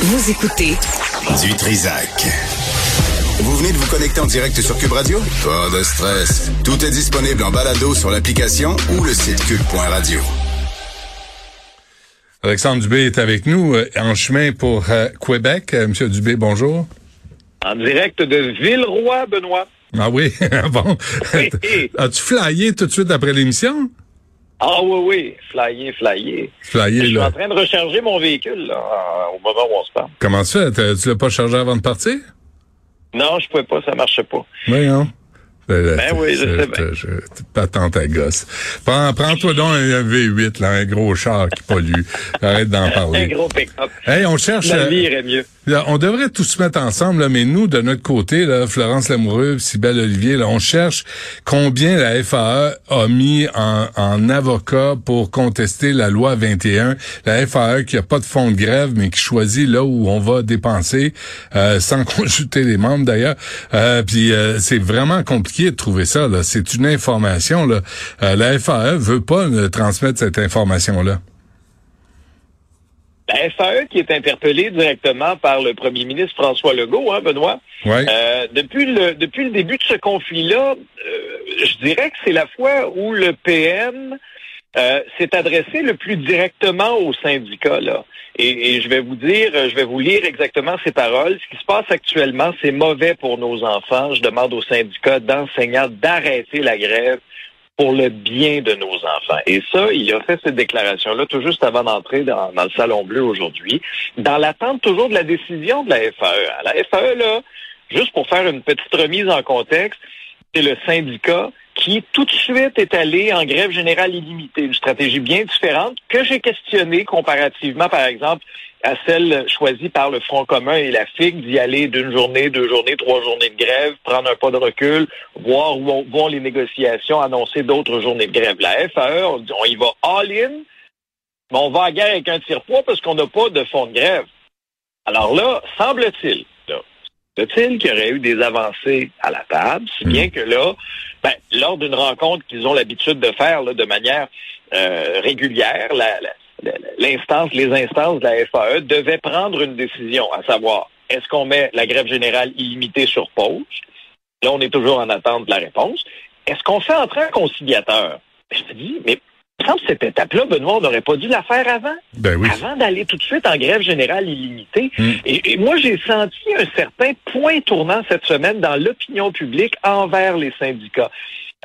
Vous écoutez Du Trisac. Vous venez de vous connecter en direct sur Cube Radio? Pas de stress. Tout est disponible en balado sur l'application ou le site cube.radio. Alexandre Dubé est avec nous euh, en chemin pour euh, Québec. Euh, Monsieur Dubé, bonjour. En direct de Villeroy, Benoît. Ah oui, bon. As-tu flyé tout de suite après l'émission? Ah oui, oui, flyer, flyer. Flyé, Je suis là. en train de recharger mon véhicule là, au moment où on se parle. Comment ça? Fait? Tu l'as pas chargé avant de partir? Non, je pouvais pas, ça marchait pas. Oui, non? Ben oui, je sais bien. Pas tant ta gosse. Prends, prends-toi donc un V8, là, un gros char qui pollue. Arrête d'en Un parler. gros pick-up. Hey, on cherche... La euh, vie irait mieux. Là, on devrait tous se mettre ensemble, là, mais nous, de notre côté, là, Florence Lamoureux, Sybelle Olivier, là, on cherche combien la FAE a mis en, en avocat pour contester la loi 21. La FAE qui a pas de fonds de grève, mais qui choisit là où on va dépenser, euh, sans consulter les membres d'ailleurs. Euh, Puis euh, c'est vraiment compliqué de trouver ça. C'est une information. Là. Euh, la FAE veut pas euh, transmettre cette information-là. La FAE qui est interpellée directement par le premier ministre François Legault, hein, Benoît. Ouais. Euh, depuis le depuis le début de ce conflit-là, je dirais que c'est la fois où le PM euh, s'est adressé le plus directement aux syndicats. Là. Et, et je vais vous dire, je vais vous lire exactement ces paroles. Ce qui se passe actuellement, c'est mauvais pour nos enfants. Je demande aux syndicats d'enseignants d'arrêter la grève pour le bien de nos enfants. Et ça, il a fait cette déclaration-là tout juste avant d'entrer dans, dans le Salon Bleu aujourd'hui, dans l'attente toujours de la décision de la FAE. La FAE, là, juste pour faire une petite remise en contexte, c'est le syndicat qui tout de suite est allé en grève générale illimitée, une stratégie bien différente que j'ai questionnée comparativement, par exemple, à celle choisie par le Front commun et la FIG d'y aller d'une journée, deux journées, trois journées de grève, prendre un pas de recul, voir où on- vont les négociations, annoncer d'autres journées de grève. La FAE, on, y va all-in, mais on va à guerre avec un tire-poids parce qu'on n'a pas de fonds de grève. Alors là, semble-t-il, là, semble-t-il qu'il y aurait eu des avancées à la table, si bien que là, ben, lors d'une rencontre qu'ils ont l'habitude de faire de manière euh, régulière, les instances de la FAE devaient prendre une décision, à savoir, est-ce qu'on met la grève générale illimitée sur pause? Là, on est toujours en attente de la réponse. Est-ce qu'on fait entrer un conciliateur? Je me dis, mais me semble cette étape-là, Benoît, on n'aurait pas dû la faire avant Ben oui. avant d'aller tout de suite en grève générale illimitée. Mm. Et, et moi, j'ai senti un certain point tournant cette semaine dans l'opinion publique envers les syndicats.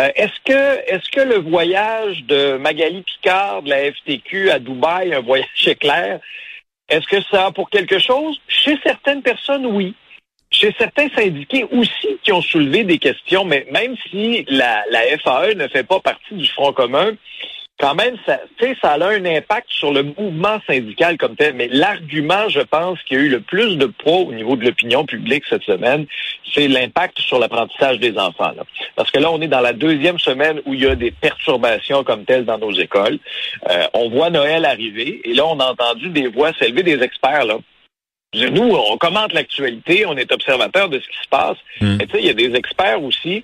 Euh, est-ce que est-ce que le voyage de Magali Picard de la FTQ à Dubaï, un voyage éclair, est-ce que ça a pour quelque chose? Chez certaines personnes, oui. Chez certains syndiqués aussi qui ont soulevé des questions, mais même si la, la FAE ne fait pas partie du Front commun, quand même, ça, tu sais, ça a un impact sur le mouvement syndical comme tel. Mais l'argument, je pense, qui a eu le plus de poids au niveau de l'opinion publique cette semaine, c'est l'impact sur l'apprentissage des enfants. là. Parce que là, on est dans la deuxième semaine où il y a des perturbations comme telles dans nos écoles. Euh, on voit Noël arriver et là, on a entendu des voix s'élever des experts. Là. Nous, on commente l'actualité, on est observateur de ce qui se passe. Mm. Mais tu sais, il y a des experts aussi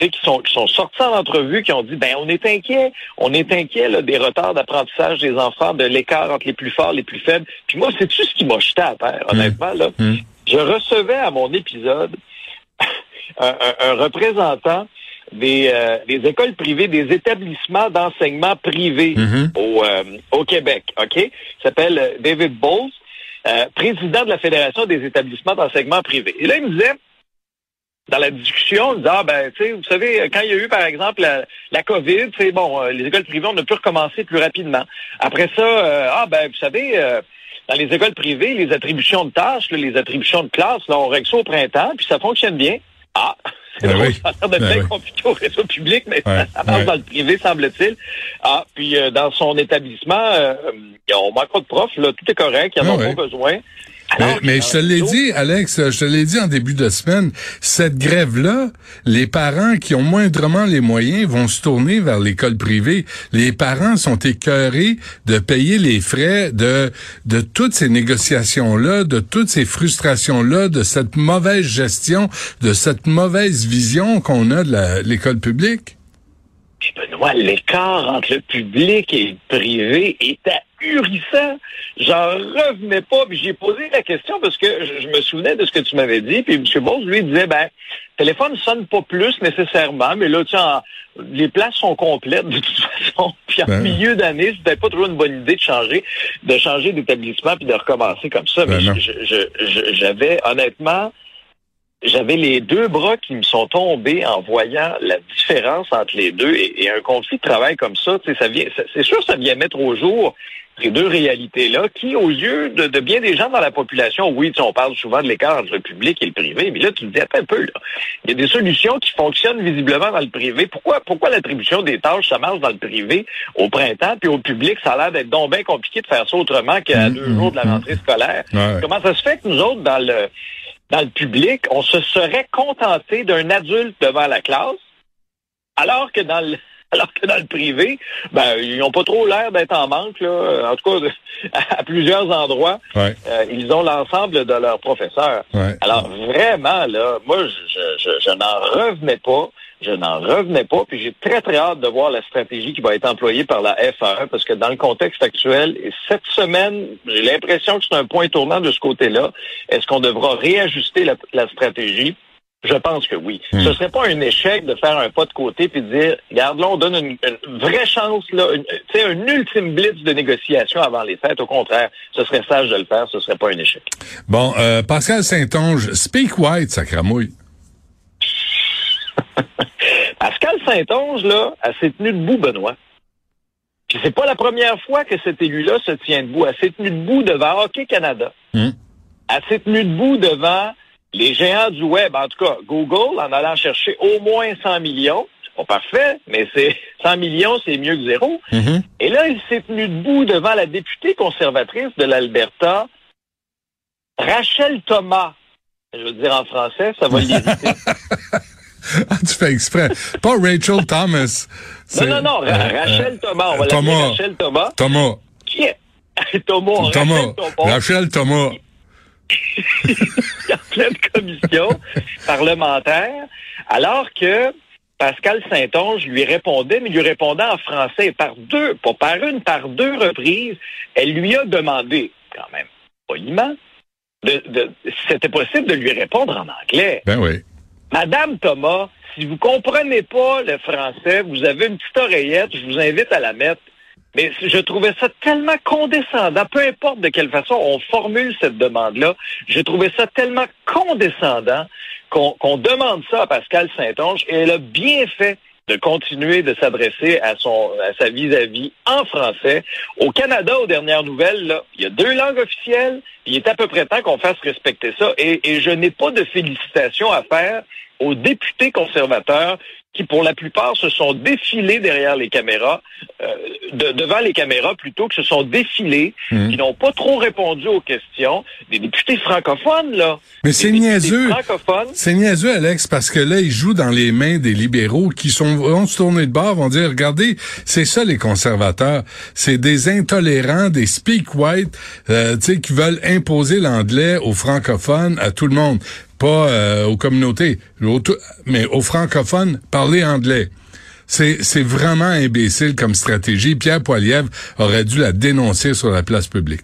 qui sont, qui sont sortis en entrevue, qui ont dit, ben, on est inquiet, on est inquiet là, des retards d'apprentissage des enfants, de l'écart entre les plus forts, les plus faibles. Puis moi, c'est-tu ce qui m'a jeté à terre, honnêtement, là? Mm. Je recevais à mon épisode un, un- un représentant des, euh, des écoles privées, des établissements d'enseignement privés Mhm. au, euh, au Québec, OK? Il s'appelle euh, David Bowles, euh, président de la Fédération des établissements d'enseignement privés. Et là, il me disait, dans la discussion, il disait, ah ben, tu sais, vous savez, quand il y a eu, par exemple, la, la COVID, c'est bon, euh, les écoles privées, on a pu recommencer plus rapidement. Après ça, euh, ah ben, vous savez, euh, dans les écoles privées, les attributions de tâches, là, les attributions de classe, là, on règle ça au printemps, puis ça fonctionne bien. Ah, c'est Ben oui. ça a l'air de Ben bien oui. compliqué au réseau public, mais Ouais, ça marche ouais. dans le privé, semble-t-il. Ah, puis euh, dans son établissement, euh, on manque pas de profs, là, tout est correct, il n'y en Ah a ouais. pas besoin. Mais, mais je te l'ai dit, Alex, je te l'ai dit en début de semaine, cette grève-là, les parents qui ont moindrement les moyens vont se tourner vers l'école privée. Les parents sont écœurés de payer les frais de, de toutes ces négociations-là, de toutes ces frustrations-là, de cette mauvaise gestion, de cette mauvaise vision qu'on a de l'école publique. Puis Benoît, l'écart entre le public et le privé est, ahurissant. J'en revenais pas. Puis j'ai posé la question parce que je, me souvenais de ce que tu m'avais dit. Puis M. Bose, lui, disait, ben, téléphone sonne pas plus nécessairement, mais là, tu les places sont complètes de toute façon. Puis en ben. milieu d'année, c'était pas toujours une bonne idée de changer, de changer d'établissement puis de recommencer comme ça. mais ben j'avais honnêtement j'avais les deux bras qui me sont tombés en voyant la différence entre les deux et, un conflit de travail comme ça, ça vient, c'est sûr, ça vient mettre au jour ces deux réalités-là qui, aux yeux de, bien des gens dans la population, oui, on parle souvent de l'écart entre le public et le privé, mais là, tu te dis, attends un peu, là. Il y a des solutions qui fonctionnent visiblement dans le privé. Pourquoi, pourquoi l'attribution des tâches, ça marche dans le privé au printemps, puis au public, ça a l'air d'être donc bien compliqué de faire ça autrement qu'à mmh, deux jours de la rentrée scolaire? Comment ça se fait que nous autres, dans le, dans le public, on se serait contenté d'un adulte devant la classe, alors que dans le alors que dans le privé, ben, ils n'ont pas trop l'air d'être en manque, là. En tout cas, à plusieurs endroits, euh, ils ont l'ensemble de leurs professeurs. Alors vraiment, là, moi, je, je, je n'en revenais pas. Je n'en revenais pas, puis j'ai très, très hâte de voir la stratégie qui va être employée par la FAE, parce que dans le contexte actuel, et cette semaine, j'ai l'impression que c'est un point tournant de ce côté-là. Est-ce qu'on devra réajuster la, stratégie? Je pense que oui. Ce hmm. Ce serait pas un échec de faire un pas de côté puis de dire, regarde, là, on donne une, vraie chance, là, sais, un ultime blitz de négociation avant les fêtes. Au contraire, ce serait sage de le faire, ce serait pas un échec. Bon, euh, Pascal Saint-Onge, speak white, sacramouille. Pascal Saint-Onge, là, elle s'est tenue debout, Benoît. Puis c'est pas la première fois que cet élu-là se tient debout. Elle s'est tenue debout devant Hockey Canada. Hmm. Elle s'est tenue debout devant les géants du web, en tout cas Google, en allant chercher au moins 100 millions. C'est pas parfait, mais c'est 100 millions, c'est mieux que zéro. Hmm. Et là, il s'est tenu debout devant la députée conservatrice de l'Alberta, Rachel Thomas. Je veux dire en français, ça va l'irriter. Ah, tu fais exprès. Pas Rachel Thomas. Non, non, non. Euh, Rachel euh, Thomas. On va Thomas. Rachel Thomas. Thomas. Qui est? Thomas. Thomas. Rachel Thomas. Il y a plein de commissions parlementaires, alors que Pascal Saint-Onge lui répondait, mais lui répondait en français par deux, pas par une, par deux reprises. Elle lui a demandé, quand même, poliment, de, c'était possible de lui répondre en anglais. Ben oui. Madame Thomas, si vous comprenez pas le français, vous avez une petite oreillette, je vous invite à la mettre. Mais je trouvais ça tellement condescendant, peu importe de quelle façon on formule cette demande-là, je trouvais ça tellement condescendant qu'on demande ça à Pascal Saint-Onge et elle a bien fait de continuer de s'adresser à son à sa vis-à-vis en français. Au Canada, aux dernières nouvelles, là, il y a deux langues officielles. Il est à peu près temps qu'on fasse respecter ça. Et, et je n'ai pas de félicitations à faire aux députés conservateurs qui, pour la plupart, se sont défilés derrière les caméras, euh, devant les caméras plutôt, que se sont défilés, mmh. qui n'ont pas trop répondu aux questions. Des députés francophones, là. Mais c'est niaiseux. C'est niaiseux, Alex, parce que là, ils jouent dans les mains des libéraux qui sont, vont se tourner de bord, vont dire, regardez, c'est ça les conservateurs. C'est des intolérants, des speak white, euh, tu sais, qui veulent imposer l'anglais aux francophones, à tout le monde pas euh, aux communautés, mais aux francophones, parler anglais. C'est, vraiment imbécile comme stratégie. Pierre Poilievre aurait dû la dénoncer sur la place publique.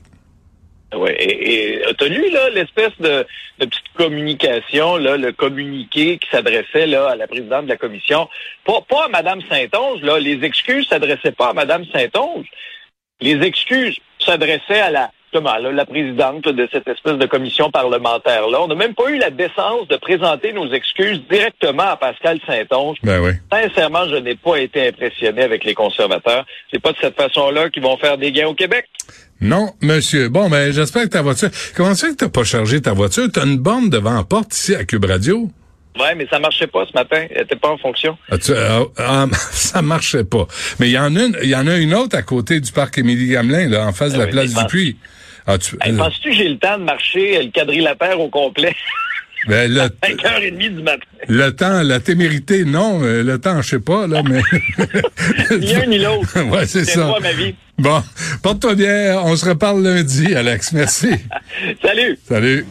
Oui, et, et as lu là l'espèce de, de, petite communication, là, le communiqué qui s'adressait là à la présidente de la commission, pas, pas à Mme Saint-Onge, là, les excuses s'adressaient pas à Mme Saint-Onge. Les excuses s'adressaient à la la présidente de cette espèce de commission parlementaire-là. On n'a même pas eu la décence de présenter nos excuses directement à Pascal Saint-Onge. Ben oui. Sincèrement, je n'ai pas été impressionné avec les conservateurs. C'est pas de cette façon-là qu'ils vont faire des gains au Québec. Non, monsieur. Bon, ben, j'espère que ta voiture... Comment ça que t'as pas chargé ta voiture? T'as une borne devant la porte ici à Cube Radio? Ouais, mais ça marchait pas ce matin. Elle était pas en fonction. Ah, tu, euh, ah, ça marchait pas. Mais il y en a une, il y en a une autre à côté du parc Émilie Gamelin, là, en face de la ah place du Puy. Ah, tu, euh, Penses-tu que j'ai le temps de marcher le quadrilatère au complet? Ben, le, 5h30 du matin. Le temps, la témérité, non. Euh, le temps, je sais pas, là, mais. ni un ni l'autre. ouais, c'est ça. Moi, ma vie. Bon. Porte-toi bien. On se reparle lundi, Alex. Merci. Salut. Salut.